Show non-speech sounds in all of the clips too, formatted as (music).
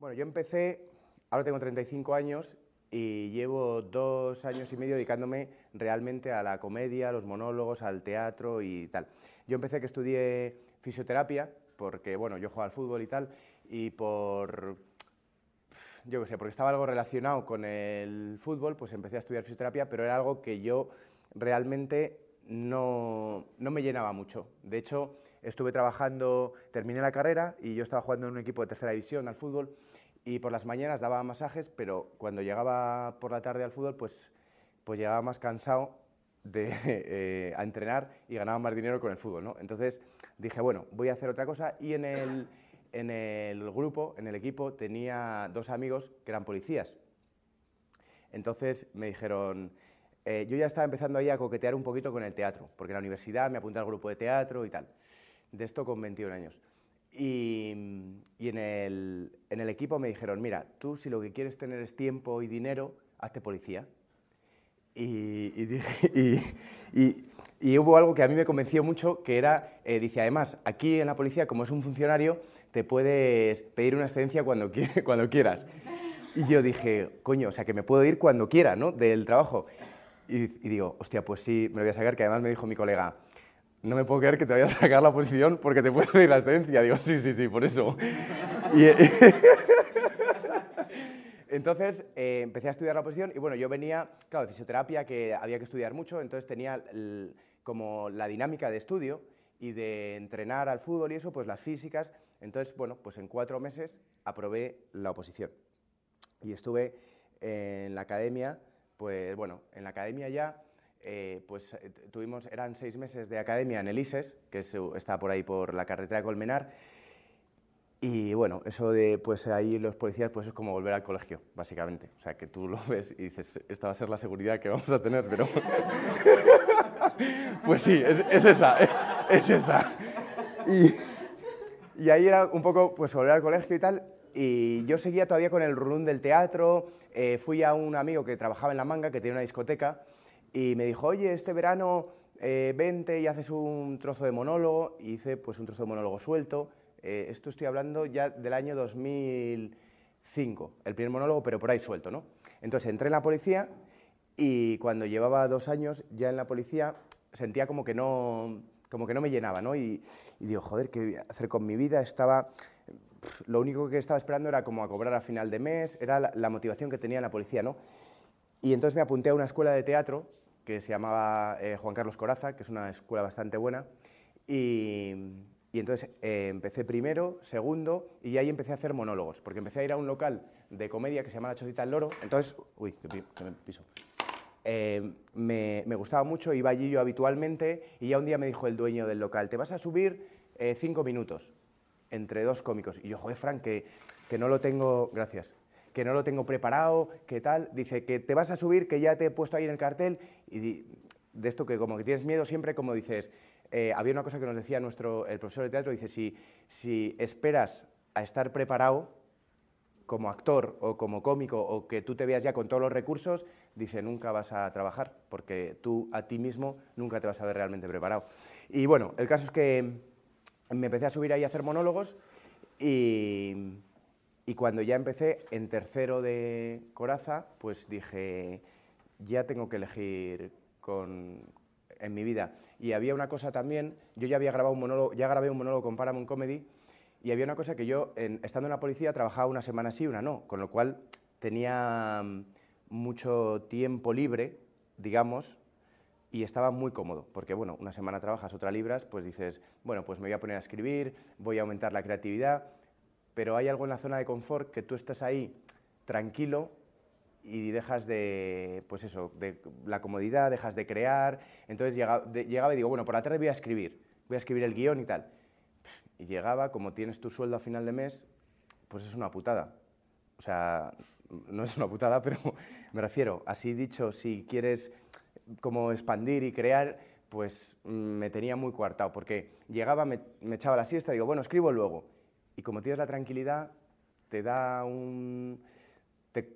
Bueno, yo empecé, ahora tengo 35 años y llevo dos años y medio dedicándome realmente a la comedia, a los monólogos, al teatro y tal. Yo empecé que estudié fisioterapia, porque bueno, yo jugaba al fútbol y tal, y por, yo qué sé, porque estaba algo relacionado con el fútbol, pues empecé a estudiar fisioterapia, pero era algo que yo realmente no, no me llenaba mucho. De hecho, estuve trabajando, terminé la carrera y yo estaba jugando en un equipo de tercera división al fútbol y por las mañanas daba masajes, pero cuando llegaba por la tarde al fútbol, pues, pues llegaba más cansado de, (laughs) eh, a entrenar y ganaba más dinero con el fútbol. ¿no? Entonces dije, bueno, voy a hacer otra cosa y en el, en el grupo, en el equipo, tenía dos amigos que eran policías. Entonces me dijeron, eh, yo ya estaba empezando ahí a coquetear un poquito con el teatro, porque en la universidad me apunté al grupo de teatro y tal, de esto con 21 años. Y, en, el, en, el, equipo me dijeron, mira, tú si lo que quieres tener es tiempo y dinero, hazte policía. Y, dije, (laughs) y, hubo algo que a mí me convenció mucho, que era, eh, dice, además, aquí en la policía, como es un funcionario, te puedes pedir una excedencia cuando, (laughs) cuando quieras. Y yo dije, coño, o sea, que me puedo ir cuando quiera, ¿no?, del trabajo. Y, digo, hostia, pues sí, me lo voy a sacar, que además me dijo mi colega, no me puedo creer que te vayas a sacar la posición porque te puedes pedir la excedencia. Digo, sí, sí, sí, por eso. (laughs) entonces eh, empecé a estudiar la posición y bueno, yo venía, claro, de fisioterapia, que había que estudiar mucho, entonces tenía como la dinámica de estudio y de entrenar al fútbol y eso, pues las físicas. Entonces, bueno, pues en cuatro meses aprobé la oposición. Y estuve en la academia pues bueno, en la academia ya, eh, pues eh, tuvimos, eran seis meses de academia en el ISES, que está por ahí por la carretera de Colmenar, y bueno, eso de pues ahí los policías pues es como volver al colegio, básicamente. O sea, que tú lo ves y dices, esta va a ser la seguridad que vamos a tener, pero... (laughs) pues sí, es, esa, es, esa. Y, y, ahí era un poco pues volver al colegio y tal, y yo seguía todavía con el run del teatro, eh, fui a un amigo que trabajaba en La Manga, que tiene una discoteca, y me dijo, oye, este verano eh, vente y haces un trozo de monólogo, hice pues un trozo de monólogo suelto, eh, esto estoy hablando ya del año 2005, el primer monólogo, pero por ahí suelto, ¿no? Entonces entré en la policía y cuando llevaba dos años ya en la policía sentía como que no, como que no me llenaba, ¿no? Y, y digo, joder, ¿qué voy hacer con mi vida? Estaba lo único que estaba esperando era como a cobrar a final de mes, era la, motivación que tenía la policía, ¿no? Y entonces me apunté a una escuela de teatro que se llamaba eh, Juan Carlos Coraza, que es una escuela bastante buena, y, entonces eh, empecé primero, segundo, y ahí empecé a hacer monólogos, porque empecé a ir a un local de comedia que se llama La Chocita del Loro, entonces, uy, que, me piso. Eh, me, me, gustaba mucho, iba allí yo habitualmente, y ya un día me dijo el dueño del local, te vas a subir cinco minutos entre dos cómicos. Y yo, joder, Frank, que, que no lo tengo, gracias, que no lo tengo preparado, que tal. Dice que te vas a subir, que ya te he puesto ahí en el cartel. Y de esto que como que tienes miedo siempre, como dices, eh, había una cosa que nos decía nuestro, el profesor de teatro, dice, si, si esperas a estar preparado como actor o como cómico o que tú te veas ya con todos los recursos, dice, nunca vas a trabajar, porque tú a ti mismo nunca te vas a ver realmente preparado. Y bueno, el caso es que me empecé a subir ahí a hacer monólogos y, cuando ya empecé en tercero de Coraza, pues dije, ya tengo que elegir con, en mi vida. Y había una cosa también, yo ya había grabado un monólogo, ya grabé un monólogo con Paramount Comedy, y había una cosa que yo, estando en la policía, trabajaba una semana sí, una no, con lo cual tenía mm, mucho tiempo libre, digamos, y estaba muy cómodo, porque bueno, una semana trabajas, otra libras, pues dices, bueno, pues me voy a poner a escribir, voy a aumentar la creatividad, pero hay algo en la zona de confort que tú estás ahí tranquilo y dejas de, pues eso, de la comodidad, dejas de crear, entonces llegaba, llegaba y digo, bueno, por la tarde voy a escribir, voy a escribir el guion y tal. Y llegaba, como tienes tu sueldo a final de mes, pues es una putada. O sea, no es una putada, (laughs) pero me refiero, así dicho, si quieres como expandir y crear, pues me tenía muy coartado, porque llegaba, me, echaba la siesta, digo, bueno, escribo luego. Y como tienes la tranquilidad, te da un...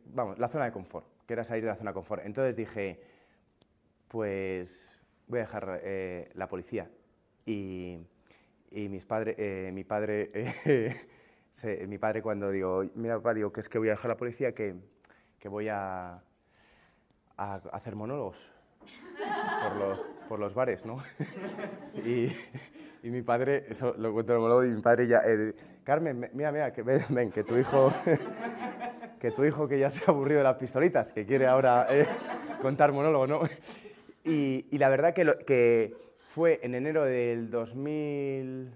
vamos, la zona de confort, que era salir de la zona de confort. Entonces dije, pues voy a dejar eh, la policía. Y, mis padre, eh, mi padre (laughs) mi padre cuando digo, mira papá, digo que es que voy a dejar la policía, que, que voy a, hacer monólogos por los bares, ¿no? (laughs) y, y mi padre, eso lo cuento en el monólogo, y mi padre ya, eh, Carmen, me- mira, mira, que ven, ven, que tu hijo, (laughs) que tu hijo que ya se ha aburrido de las pistolitas, que quiere ahora eh, contar monólogo, ¿no? Y, y la verdad que, lo- que fue en enero del 2000...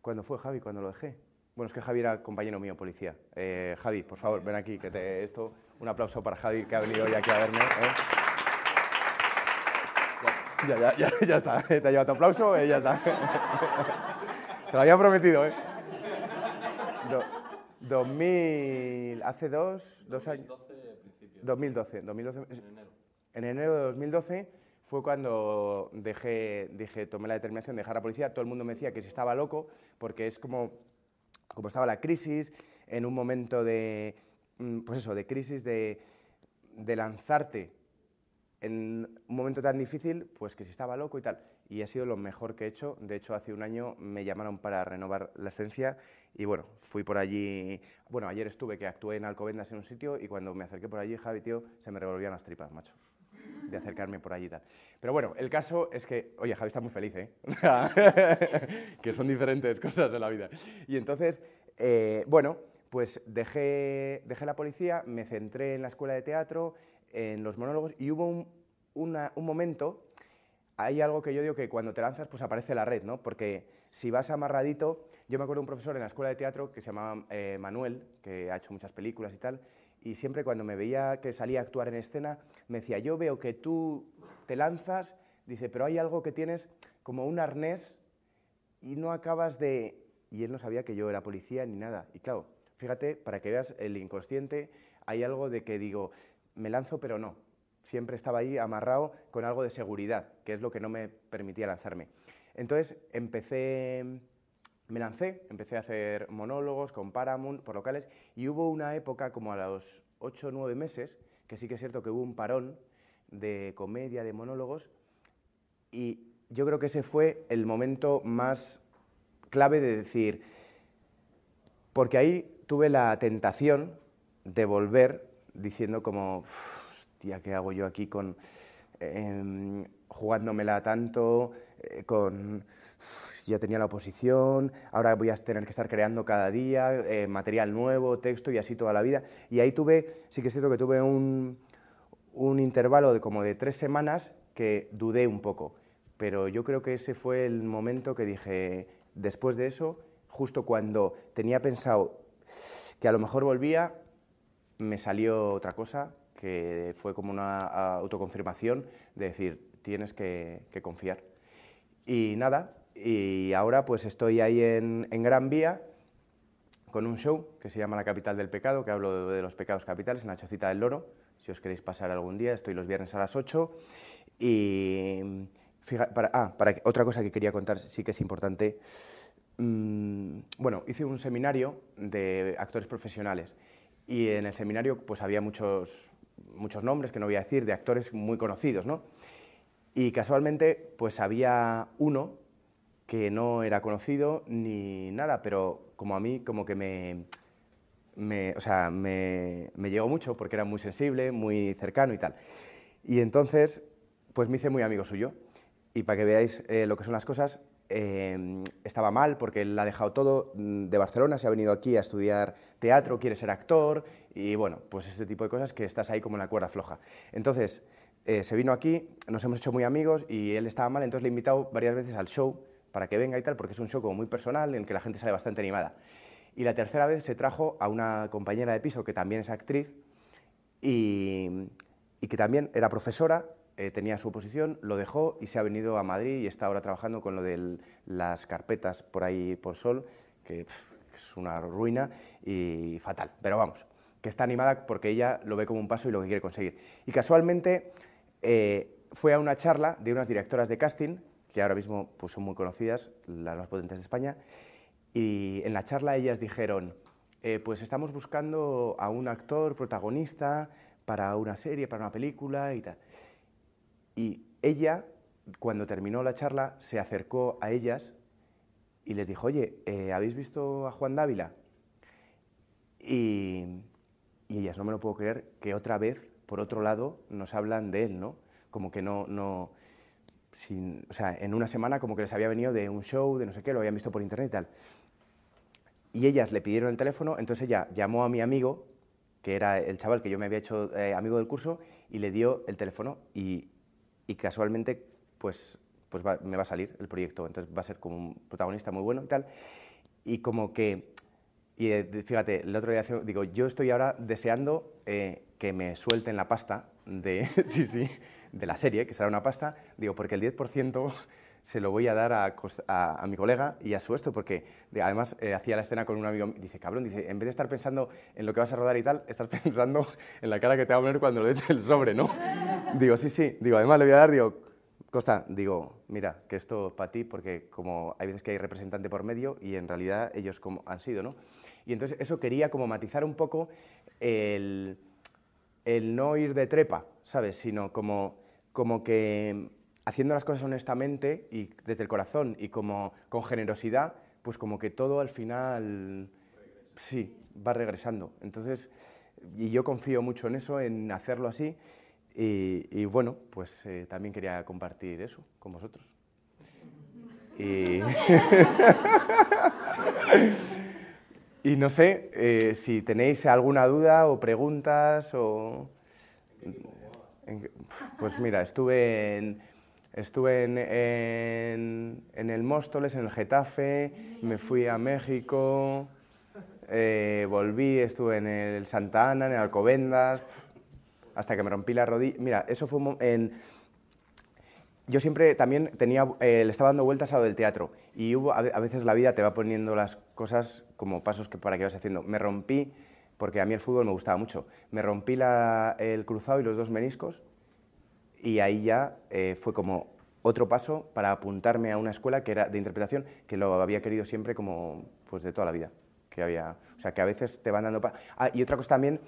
¿Cuándo fue Javi? ¿Cuándo lo dejé? Bueno, es que Javi era compañero mío, policía. Eh, Javi, por favor, ven aquí, que te esto. Un aplauso para Javi, que ha venido hoy aquí a verme. Ya, ya, ya, ya está. (laughs) Te ha llevado tu aplauso, eh, ya está. (laughs) Te lo había prometido, ¿eh? Do- 2000... Hace dos, dos años... 2012, 2012. es- En enero de 2012 fue cuando dejé, dije, tomé la determinación de dejar la policía. Todo el mundo me decía que si estaba loco, porque es como, como estaba la crisis, en un momento de, mm, pues eso, de crisis, de, de lanzarte en un momento tan difícil, pues que si estaba loco y tal. Y ha sido lo mejor que he hecho. De hecho, hace un año me llamaron para renovar la esencia y bueno, fui por allí. Bueno, ayer estuve que actué en Alcobendas en un sitio y cuando me acerqué por allí, Javi, tío, se me revolvían las tripas, macho. De acercarme por allí y tal. Pero bueno, el caso es que, oye, Javi está muy feliz, ¿eh? (laughs) que son diferentes cosas en la vida. Y entonces, eh, bueno, pues dejé, dejé la policía, me centré en la escuela de teatro, en los monólogos y hubo un, una- un momento, hay algo que yo digo que cuando te lanzas pues aparece la red, ¿no? Porque si vas amarradito, yo me acuerdo de un profesor en la escuela de teatro que se llamaba eh, Manuel, que ha hecho muchas películas y tal, y siempre cuando me veía que salía a actuar en escena, me decía, yo veo que tú te lanzas, dice, pero hay algo que tienes como un arnés y no acabas de... Y él no sabía que yo era policía ni nada. Y claro, fíjate, para que veas el inconsciente, hay algo de que digo, me lanzo pero no. Siempre estaba ahí amarrado con algo de seguridad, que es lo que no me permitía lanzarme. Entonces empecé, me lancé, empecé a hacer monólogos con Paramount, por locales, y hubo una época como a los 8 o 9 meses, que sí que es cierto que hubo un parón de comedia, de monólogos, y yo creo que ese fue el momento más clave de decir, porque ahí tuve la tentación de volver diciendo como, "Uf, hostia, ¿qué hago yo aquí con em, jugándomela tanto, eh, con ya tenía la oposición, ahora voy a tener que estar creando cada día eh, material nuevo, texto y así toda la vida. Y ahí tuve, sí que es cierto que tuve un, un intervalo de como de tres semanas que dudé un poco, pero yo creo que ese fue el momento que dije, después de eso, justo cuando tenía pensado que a lo mejor volvía, me salió otra cosa, que fue como una autoconfirmación de decir, tienes que, confiar. Y nada, y ahora pues estoy ahí en, Gran Vía con un show que se llama La Capital del Pecado, que hablo de, los pecados capitales en la Chocita del Loro. Si os queréis pasar algún día, estoy los viernes a las 8. Y fija- para, ah, para otra cosa que quería contar, sí que es importante. Mm, bueno, hice un seminario de actores profesionales y en el seminario pues había muchos, muchos nombres, que no voy a decir, de actores muy conocidos, ¿no? Y casualmente pues había uno que no era conocido ni nada, pero como a mí como que me, me, o sea, me, me llegó mucho porque era muy sensible, muy cercano y tal. Y entonces pues me hice muy amigo suyo. Y para que veáis eh, lo que son las cosas, eh, estaba mal porque él ha dejado todo mm, de Barcelona, se ha venido aquí a estudiar teatro, quiere ser actor y bueno, pues este tipo de cosas que estás ahí como en la cuerda floja. Entonces, eh, se vino aquí, nos hemos hecho muy amigos y él estaba mal, entonces le he invitado varias veces al show para que venga y tal, porque es un show como muy personal en el que la gente sale bastante animada. Y la tercera vez se trajo a una compañera de piso que también es actriz y que también era profesora, eh, tenía su oposición, lo dejó y se ha venido a Madrid y está ahora trabajando con lo de las carpetas por ahí por Sol, que es una ruina y fatal. Pero vamos, que está animada porque ella lo ve como un paso y lo que quiere conseguir. Y casualmente eh, fue a una charla de unas directoras de casting, que ahora mismo pues, son muy conocidas, las más potentes de España, y en la charla ellas dijeron, eh, pues estamos buscando a un actor protagonista para una serie, para una película y tal. Y ella, cuando terminó la charla, se acercó a ellas y les dijo, oye, eh, ¿habéis visto a Juan Dávila? Y, y ellas, no me lo puedo creer, que otra vez, por otro lado, nos hablan de él, ¿no? Como que no, no, sin, o sea, en una semana como que les había venido de un show, de no sé qué, lo habían visto por internet y tal. Y ellas le pidieron el teléfono, entonces ella llamó a mi amigo, que era el chaval que yo me había hecho eh, amigo del curso, y le dio el teléfono y, y casualmente pues, pues me va a salir el proyecto, entonces va a ser como un protagonista muy bueno y tal. Y como que, y eh, fíjate, el otro día digo, yo estoy ahora deseando eh, que me suelten la pasta de, (laughs) sí, sí, de la serie, que será una pasta, digo, porque el 10% se lo voy a dar a, a, mi colega y a su esto, porque además eh, hacía la escena con un amigo, dice, cabrón, dice, en vez de estar pensando en lo que vas a rodar y tal, estás (laughs) pensando en la cara que te va a poner cuando le eches el sobre, ¿no? Digo, sí, sí, digo, además le voy a dar, digo, Costa, digo, mira, que esto para ti, porque como hay veces que hay representante por medio y en realidad ellos como han sido, ¿no? Y entonces eso quería como matizar un poco el, el no ir de trepa, ¿sabes? Sino como, como que haciendo las cosas honestamente y desde el corazón y como con generosidad, pues como que todo al final sí, va regresando. Entonces, y yo confío mucho en eso, en hacerlo así, y, bueno, pues eh, también quería compartir eso con vosotros. Y, (laughs) no sé eh, si tenéis alguna duda o preguntas o... Pues mira, estuve en Estuve en, en, el Móstoles, en el Getafe, me fui a México, eh, volví, estuve en el Santa Ana, en el Alcobendas, hasta que me rompí la rodilla. Mira, eso fue en... Yo siempre también tenía, eh, le estaba dando vueltas a lo del teatro y hubo, a veces la vida te va poniendo las cosas como pasos que para que vas haciendo. Me rompí, porque a mí el fútbol me gustaba mucho, me rompí la, el cruzado y los dos meniscos y ahí ya eh, fue como otro paso para apuntarme a una escuela que era de interpretación que lo había querido siempre como pues de toda la vida que había o sea que a veces te van dando ah, y otra cosa también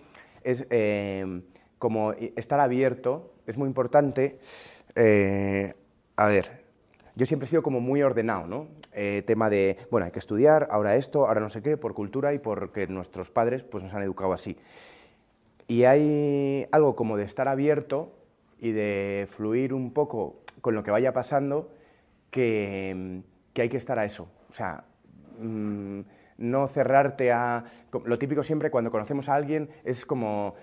es eh, como estar abierto es muy importante. Eh, a ver yo siempre he sido como muy ordenado no tema de bueno hay que estudiar ahora esto ahora no sé qué por cultura y porque nuestros padres pues nos han educado así. Y hay algo como de estar abierto y de fluir un poco con lo que vaya pasando, que, hay que estar a eso. O sea, mm, no cerrarte a... Lo típico siempre cuando conocemos a alguien es como,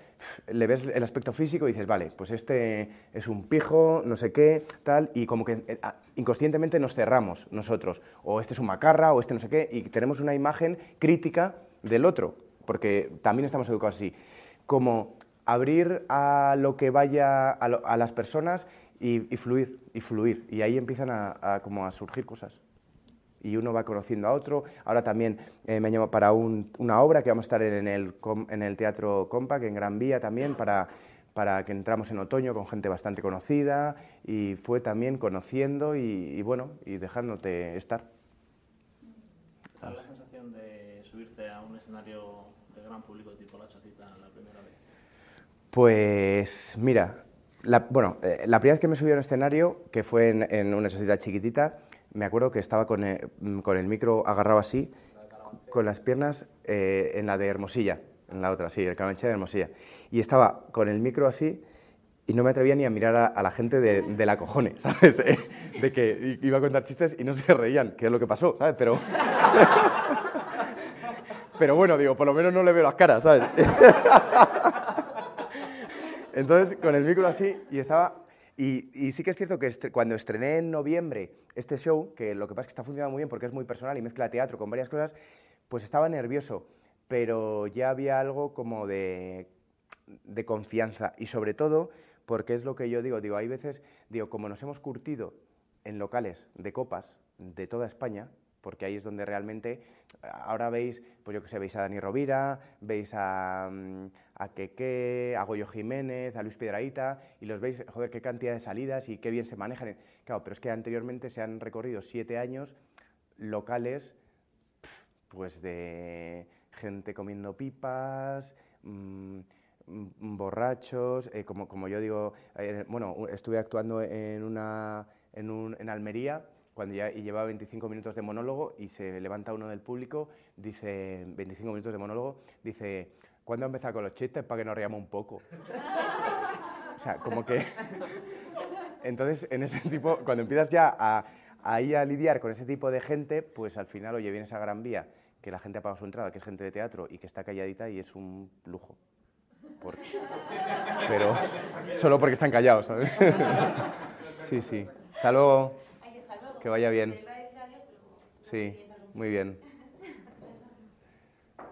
le ves el aspecto físico y dices, vale, pues este es un pijo, no sé qué, tal, y como que eh, inconscientemente nos cerramos nosotros, o este es un macarra, o este no sé qué, y tenemos una imagen crítica del otro, porque también estamos educados así. Como abrir a lo que vaya a, las personas y, fluir, y fluir. Y ahí empiezan a, como a surgir cosas. Y uno va conociendo a otro. Ahora también eh, me llamo para una obra que vamos a estar en el, en el Teatro Compac, en Gran Vía también, para, para que entramos en otoño con gente bastante conocida. Y fue también conociendo y, bueno, y dejándote estar. la sensación de subirte a un escenario de gran público tipo La Chacita la primera vez? Pues mira, la, bueno, eh, la primera vez que me subí a un escenario, que fue en, una sociedad chiquitita, me acuerdo que estaba con el, mm, con el micro agarrado así, con las piernas eh, en la de Hermosilla, en la otra, sí, el Carabanchel de Hermosilla. Y estaba con el micro así y no me atrevía ni a mirar a, la gente de, la cojones, (laughs) ¿sabes? de que iba a contar chistes y no se reían, que es lo que pasó, ¿sabes? Pero... (laughs) Pero bueno, digo, por lo menos no le veo las caras, ¿sabes? (laughs) Entonces, con el micro así, y estaba... Y, sí que es cierto que cuando estrené en noviembre este show, que lo que pasa es que está funcionando muy bien porque es muy personal y mezcla teatro con varias cosas, pues estaba nervioso, pero ya había algo como de, de confianza y sobre todo porque es lo que yo digo, digo, hay veces, digo, como nos hemos curtido en locales de copas de toda España, porque ahí es donde realmente, ahora veis, pues yo que sé, veis a Dani Rovira, veis a, mm, a Keke, a Goyo Jiménez, a Luis Piedraíta, y los veis, joder, qué cantidad de salidas y qué bien se manejan. Claro, pero es que anteriormente se han recorrido siete años locales, pues de gente comiendo pipas, mm, borrachos, eh, como, como yo digo, eh, bueno, estuve actuando en, una, en, un, en Almería, cuando ya lleva 25 minutos de monólogo y se levanta uno del público, dice, 25 minutos de monólogo, dice, ¿cuándo empezar con los chistes para que nos riamos un poco? o sea, como que... (laughs) Entonces, en ese tipo, cuando empiezas ya a, a ir a lidiar con ese tipo de gente, pues al final, oye, vienes a Gran Vía, que la gente ha pagado su entrada, que es gente de teatro y que está calladita y es un lujo. Por- Pero solo porque están callados, ¿sabes? (laughs) sí, sí. Hasta luego. Que vaya bien. Sí, muy bien.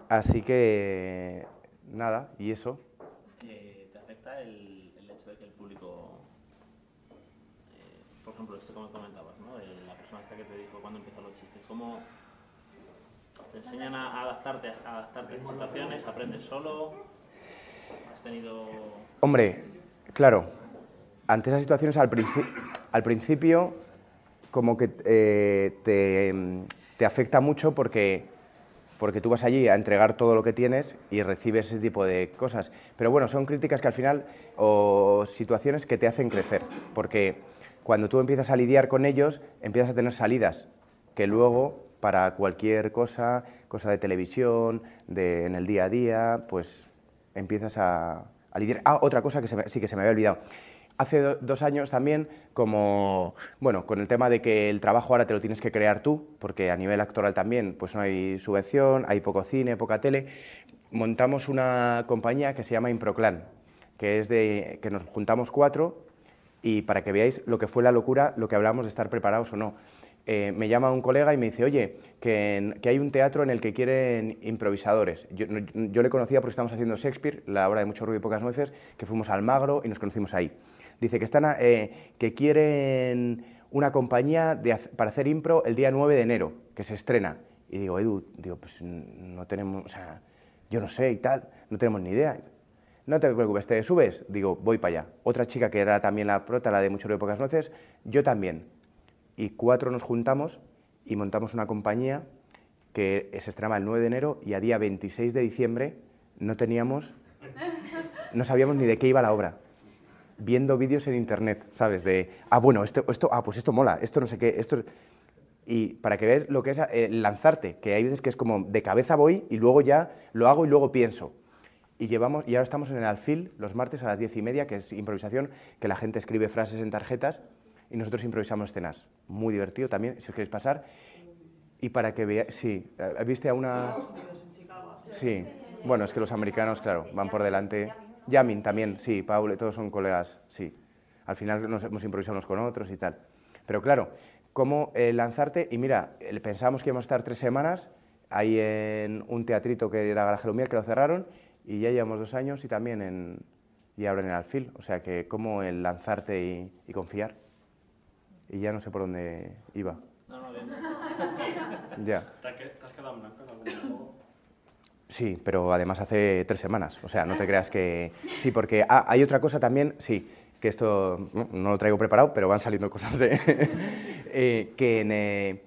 Así que, nada, y eso. Eh, ¿Te afecta el, el hecho de que el público, eh, por ejemplo, esto como comentabas, ¿no? La persona esta que te dijo cuando empiezan los chistes, ¿cómo te enseñan a adaptarte a adaptarte a situaciones? ¿Aprendes solo? ¿Has tenido...? Hombre, claro, ante esas situaciones al, princi- al principio como que eh, te, mm, te afecta mucho porque, porque tú vas allí a entregar todo lo que tienes y recibes ese tipo de cosas. Pero bueno, son críticas que al final, o situaciones que te hacen crecer, porque cuando tú empiezas a lidiar con ellos, empiezas a tener salidas que luego para cualquier cosa, cosa de televisión, de, en el día a día, pues empiezas a, a lidiar. Ah, otra cosa que sí que se me había olvidado. Hace do- dos años también, como, bueno, con el tema de que el trabajo ahora te lo tienes que crear tú, porque a nivel actoral también, pues no hay subvención, hay poco cine, poca tele, montamos una compañía que se llama Improclan, que es de, que nos juntamos cuatro y para que veáis lo que fue la locura, lo que hablamos de estar preparados o no. Eh, me llama un colega y me dice, oye, que, que hay un teatro en el que quieren improvisadores. Yo, yo le conocía porque estábamos haciendo Shakespeare, la obra de mucho ruido y pocas nueces, que fuimos al Magro y nos conocimos ahí. Dice que, están, eh, que quieren una compañía para hacer impro el día 9 de enero, que se estrena. Y digo, Edu, digo, pues no tenemos, o sea, yo no sé y tal, no tenemos ni idea. No te preocupes, ¿te subes? Digo, voy para allá. Otra chica que era también la prota, la de Mucho ruido y pocas nueces, yo también. Y cuatro nos juntamos y montamos una compañía que se estrenaba el 9 de enero y a día 26 de diciembre no teníamos, no sabíamos ni de qué iba la obra. Viendo vídeos en internet, ¿sabes? De, ah, bueno, esto, esto, ah, pues esto mola, esto no sé qué, esto... Y para que veas lo que es eh, lanzarte, que hay veces que es como de cabeza voy y luego ya lo hago y luego pienso. Y, llevamos, y ahora estamos en el Alfil los martes a las diez y media, que es improvisación, que la gente escribe frases en tarjetas y nosotros improvisamos escenas. Muy divertido también, si os queréis pasar. Y para que veáis, sí, eh, ¿viste a una...? Sí, bueno, es que los americanos, claro, van por delante. Yamin también, sí, Paul, todos son colegas, sí. Al final nos hemos improvisado unos con otros y tal. Pero claro, cómo eh, lanzarte, y mira, eh, pensábamos que íbamos a estar tres semanas ahí en un teatrito que era Garaje Lumière, que lo cerraron, y ya llevamos dos años y también en, y ahora en el Alfil. O sea que cómo el lanzarte y, y confiar. Y ya no sé por dónde iba. No, no, bien. (laughs) Ya. ¿Te has quedado en blanco en algún momento? Sí, pero además hace tres semanas. O sea, no te creas que... Sí, porque ah, hay otra cosa también, sí, que esto no, lo traigo preparado, pero van saliendo cosas de... (laughs) eh, que en, eh,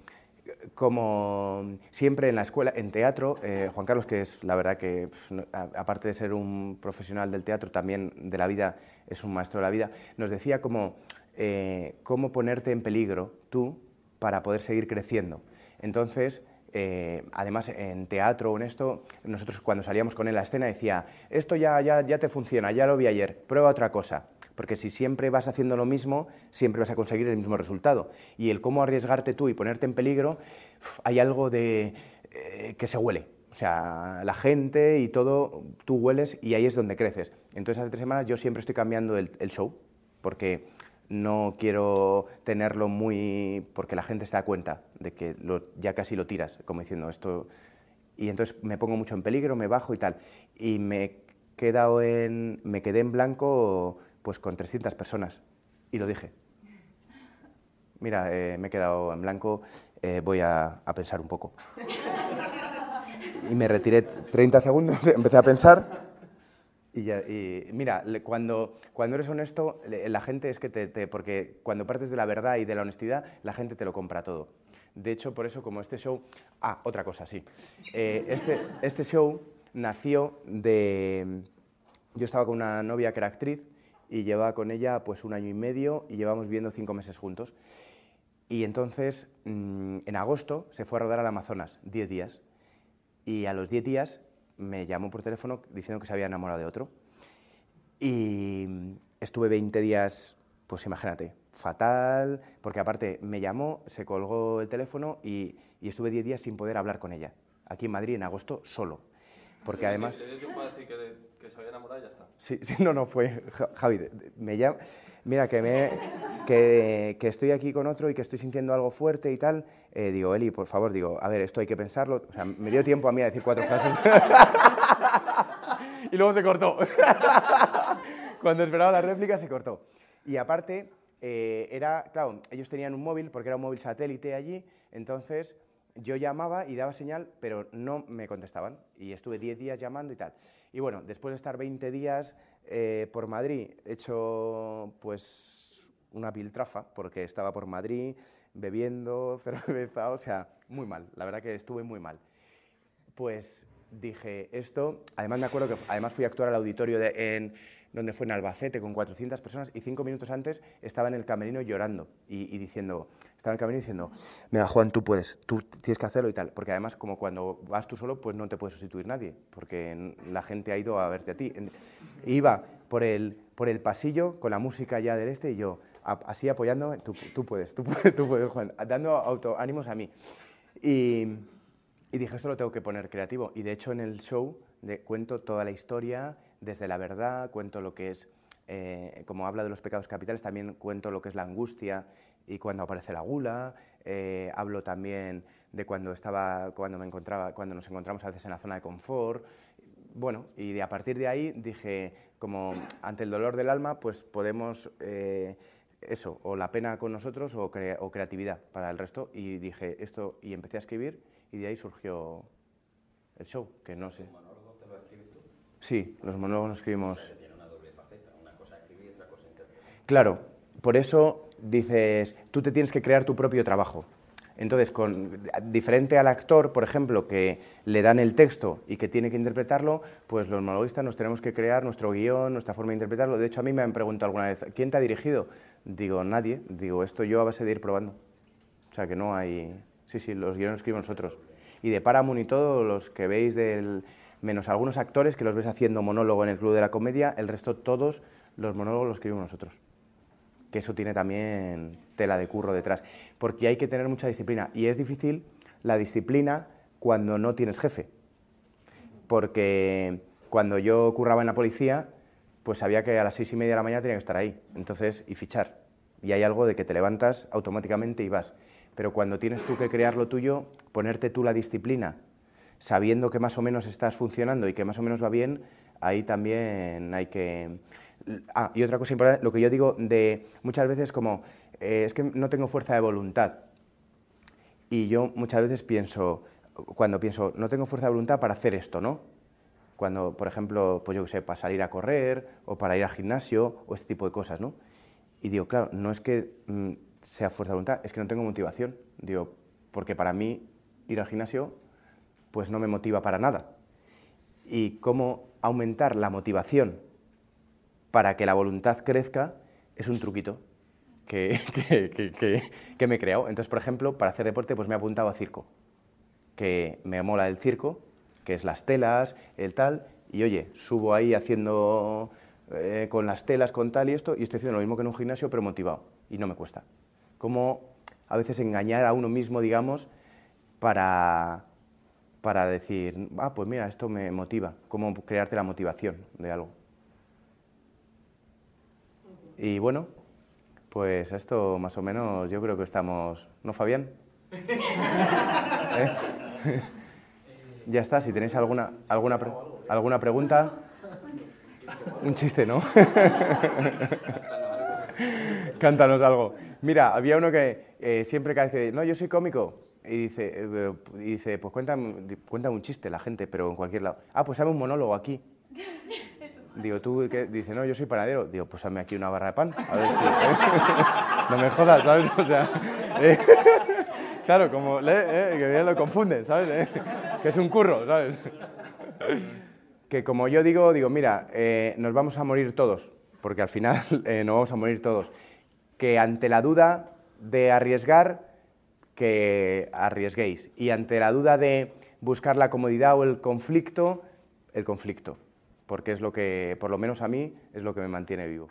como siempre en la escuela, en teatro, eh, Juan Carlos, que es la verdad que, a- aparte de ser un profesional del teatro, también de la vida, es un maestro de la vida, nos decía como, eh, cómo ponerte en peligro tú para poder seguir creciendo. Entonces, eh, además en teatro o en esto, nosotros cuando salíamos con él a escena decía, esto ya, ya, ya te funciona, ya lo vi ayer, prueba otra cosa. Porque si siempre vas haciendo lo mismo, siempre vas a conseguir el mismo resultado. Y el cómo arriesgarte tú y ponerte en peligro, hay algo de eh, que se huele. O sea, la gente y todo, tú hueles y ahí es donde creces. Entonces, hace tres semanas yo siempre estoy cambiando el, el show, porque no quiero tenerlo muy... porque la gente se da cuenta de que lo- ya casi lo tiras, como diciendo esto... Y entonces me pongo mucho en peligro, me bajo y tal. Y me, quedado en, me quedé en blanco pues con 300 personas. Y lo dije. Mira, eh, me he quedado en blanco, eh, voy a, a pensar un poco. (laughs) Y me retiré 30 segundos, (laughs) empecé a pensar y, mira, cuando, cuando eres honesto, la gente es que te, Porque cuando partes de la verdad y de la honestidad, la gente te lo compra todo. De hecho, por eso, como este show... Ah, otra cosa, sí. Eh, este, este show nació de... Yo estaba con una novia que era actriz y llevaba con ella pues un año y medio y llevamos viviendo cinco meses juntos. Y entonces, mm, en agosto, se fue a rodar al Amazonas, 10 días. Y a los 10 días me llamó por teléfono diciendo que se había enamorado de otro. Y estuve 20 días, pues imagínate, fatal, porque aparte me llamó, se colgó el teléfono y, y estuve 10 días sin poder hablar con ella. Aquí en Madrid, en agosto, solo. Porque además... ¿Te dio tiempo a decir que, que se había enamorado y ya está? Sí, sí, no, no, fue Ja- Javi, me llama, mira, que, me, que, que estoy aquí con otro y que estoy sintiendo algo fuerte y tal. Eh, digo, Eli, por favor, digo, a ver, esto hay que pensarlo. O sea, me dio tiempo a mí a decir cuatro frases. (laughs) y luego se cortó. (laughs) Cuando esperaba la réplica se cortó. Y aparte, eh, era, claro, ellos tenían un móvil, porque era un móvil satélite allí, entonces yo llamaba y daba señal, pero no me contestaban. Y estuve 10 días llamando y tal. Y bueno, después de estar 20 días eh, por Madrid, he hecho pues una piltrafa, porque estaba por Madrid bebiendo (laughs) cerveza, o sea, muy mal. La verdad que estuve muy mal. Pues dije esto, además me acuerdo que además fui a actuar al auditorio de- en, donde fue en Albacete con 400 personas y cinco minutos antes estaba en el camerino llorando y, diciendo, estaba en el camerino diciendo, mira Juan, tú puedes, tú tienes que hacerlo y tal, porque además como cuando vas tú solo pues no te puede sustituir nadie, porque la gente ha ido a verte a ti. Iba por el, por el pasillo con la música ya del este y yo así apoyando, tú, tú puedes, tú tú puedes Juan, dando autoánimos a mí. Y, y dije, esto lo tengo que poner creativo. Y de hecho en el show de- cuento toda la historia, desde la verdad, cuento lo que es, eh, como habla de los pecados capitales, también cuento lo que es la angustia y cuando aparece la gula. eh, hablo también de cuando, estaba, cuando, me encontraba, cuando nos encontramos a veces en la zona de confort. Bueno, y a partir de ahí dije, como ante el dolor del alma, pues podemos, eh, eso, o la pena con nosotros o, o creatividad para el resto. Y dije esto, y empecé a escribir, y de ahí surgió el show, que no sé. monólogo te lo escribes tú. Sí, los monólogos escribimos. Que tiene una doble faceta, una cosa escribir y otra cosa interpretar. Claro, por eso dices, tú te tienes que crear tu propio trabajo. Entonces, con, diferente al actor, por ejemplo, que le dan el texto y que tiene que interpretarlo, pues los monologuistas nos tenemos que crear nuestro guion, nuestra forma de interpretarlo. De hecho, a mí me han preguntado alguna vez, ¿quién te ha dirigido? Digo, nadie. Digo, esto yo a base de ir probando. O sea, que no hay... Sí, sí, los guiones escribimos nosotros. Y de Paramount y todo, los que veis del... Menos algunos actores que los ves haciendo monólogo en el Club de la Comedia, el resto todos los monólogos los escribimos nosotros. Que eso tiene también tela de curro detrás, porque hay que tener mucha disciplina. Y es difícil la disciplina cuando no tienes jefe, porque cuando yo curraba en la policía, pues sabía que a las seis y media de la mañana tenía que estar ahí, entonces, y fichar, y hay algo de que te levantas automáticamente y vas, pero cuando tienes tú que crear lo tuyo, ponerte tú la disciplina, sabiendo que más o menos estás funcionando y que más o menos va bien, ahí también hay que... Ah, y otra cosa importante, lo que yo digo de muchas veces como, eh, es que no tengo fuerza de voluntad. Y yo muchas veces pienso, cuando pienso, no tengo fuerza de voluntad para hacer esto, ¿no? Cuando, por ejemplo, pues yo qué sé, para salir a correr o para ir al gimnasio o este tipo de cosas, ¿no? Y digo, claro, no es que mm, sea fuerza de voluntad, es que no tengo motivación. Digo, porque para mí ir al gimnasio pues no me motiva para nada. Y cómo aumentar la motivación para que la voluntad crezca es un truquito (laughs) que, que, que- me he creado. Entonces, por ejemplo, para hacer deporte pues me he apuntado a circo, que me mola el circo, que es las telas, el tal, y oye, subo ahí haciendo eh, con las telas, con tal y esto, y estoy haciendo lo mismo que en un gimnasio, pero motivado, y no me cuesta. Como a veces engañar a uno mismo, digamos, para, para decir, ah, pues mira, esto me motiva, cómo crearte la motivación de algo. Y bueno, pues esto más o menos yo creo que estamos, ¿no, Fabián? ¿Eh? (laughs) ya está, si tenéis alguna, alguna, alguna pregunta. Un chiste, ¿no? (laughs) Cántanos algo. Mira, había uno que eh, siempre que dice, no, yo soy cómico. Y dice, eh, y dice pues cuéntame, cuéntame un chiste la gente, pero en cualquier lado. Ah, pues hazme un monólogo aquí. (laughs) Digo, ¿tú qué? Dice, no, yo soy panadero. Digo, pues hazme aquí una barra de pan. A ver si... (laughs) no me jodas, ¿sabes? O sea... eh, (laughs) claro, como... eh, que bien lo confunden, ¿sabes? Eh, que es un curro, ¿sabes? que como yo digo, digo, mira, nos vamos a morir todos, porque al final nos vamos a morir todos. Que ante la duda de arriesgar, que arriesguéis. Y ante la duda de buscar la comodidad o el conflicto, el conflicto. Porque es lo que, por lo menos a mí, es lo que me mantiene vivo.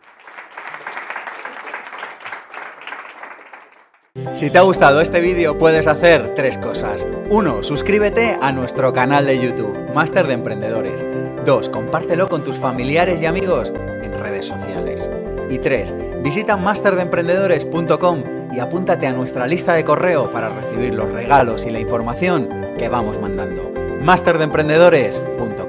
Si te ha gustado este vídeo puedes hacer tres cosas. 1. Suscríbete a nuestro canal de YouTube, Máster de Emprendedores. 2. Compártelo con tus familiares y amigos en redes sociales. Y 3. Visita masterdeemprendedores.com y apúntate a nuestra lista de correo para recibir los regalos y la información que vamos mandando. masterdeemprendedores.com